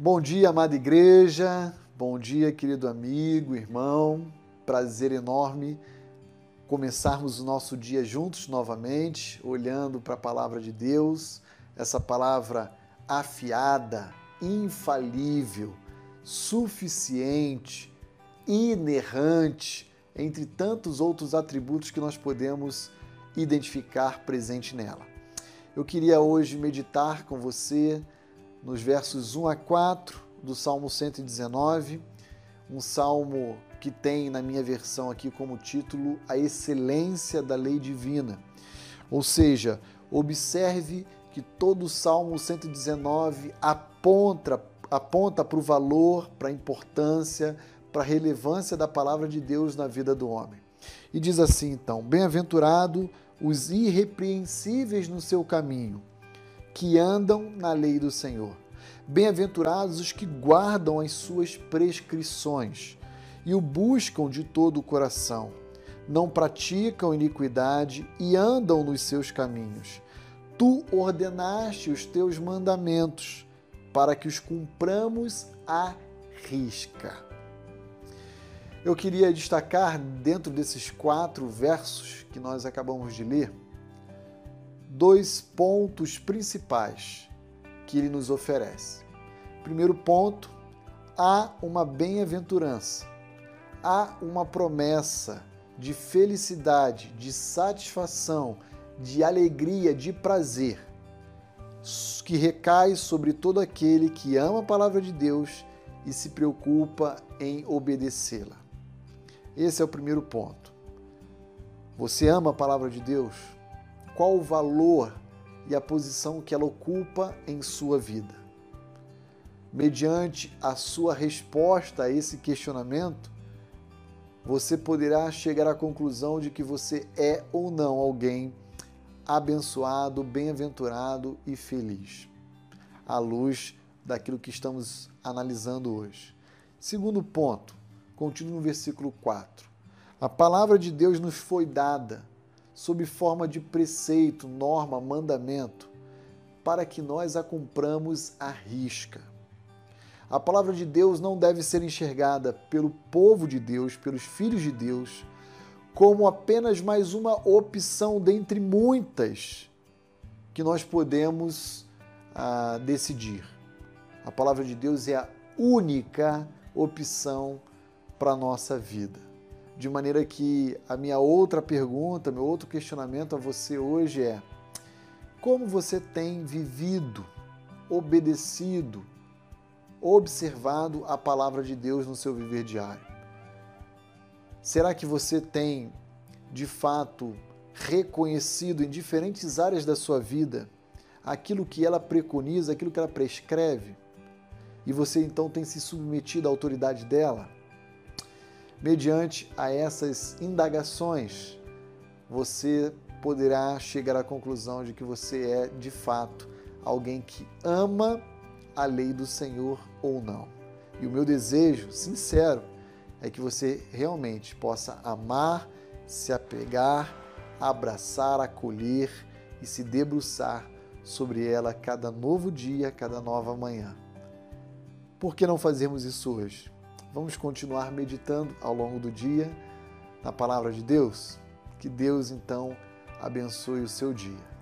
Bom dia, amada igreja. Bom dia, querido amigo, irmão. Prazer enorme começarmos o nosso dia juntos novamente, olhando para a palavra de Deus, essa palavra afiada, infalível, suficiente, inerrante, entre tantos outros atributos que nós podemos identificar presente nela. Eu queria hoje meditar com você nos versos 1 a 4 do Salmo 119, um salmo que tem na minha versão aqui como título A Excelência da Lei Divina. Ou seja, observe que todo o Salmo 119 aponta aponta para o valor, para a importância, para a relevância da palavra de Deus na vida do homem. E diz assim então: Bem-aventurado os irrepreensíveis no seu caminho, que andam na lei do Senhor. Bem-aventurados os que guardam as suas prescrições e o buscam de todo o coração. Não praticam iniquidade e andam nos seus caminhos. Tu ordenaste os teus mandamentos para que os cumpramos à risca. Eu queria destacar dentro desses quatro versos que nós acabamos de ler dois pontos principais que ele nos oferece. Primeiro ponto, há uma bem-aventurança, há uma promessa de felicidade, de satisfação, de alegria, de prazer que recai sobre todo aquele que ama a palavra de Deus e se preocupa em obedecê-la. Esse é o primeiro ponto. Você ama a palavra de Deus? Qual o valor e a posição que ela ocupa em sua vida? Mediante a sua resposta a esse questionamento, você poderá chegar à conclusão de que você é ou não alguém abençoado, bem-aventurado e feliz, à luz daquilo que estamos analisando hoje. Segundo ponto, continua no versículo 4. A palavra de Deus nos foi dada sob forma de preceito, norma, mandamento, para que nós a cumpramos à risca. A palavra de Deus não deve ser enxergada pelo povo de Deus, pelos filhos de Deus, como apenas mais uma opção dentre muitas que nós podemos ah, decidir. A palavra de Deus é a única opção para a nossa vida. De maneira que a minha outra pergunta, meu outro questionamento a você hoje é: como você tem vivido, obedecido, observado a palavra de Deus no seu viver diário? Será que você tem, de fato, reconhecido em diferentes áreas da sua vida aquilo que ela preconiza, aquilo que ela prescreve? E você então tem se submetido à autoridade dela? Mediante a essas indagações, você poderá chegar à conclusão de que você é, de fato, alguém que ama a lei do Senhor ou não. E o meu desejo sincero é que você realmente possa amar, se apegar, abraçar, acolher e se debruçar sobre ela cada novo dia, cada nova manhã. Por que não fazermos isso hoje? Vamos continuar meditando ao longo do dia na palavra de Deus? Que Deus então abençoe o seu dia.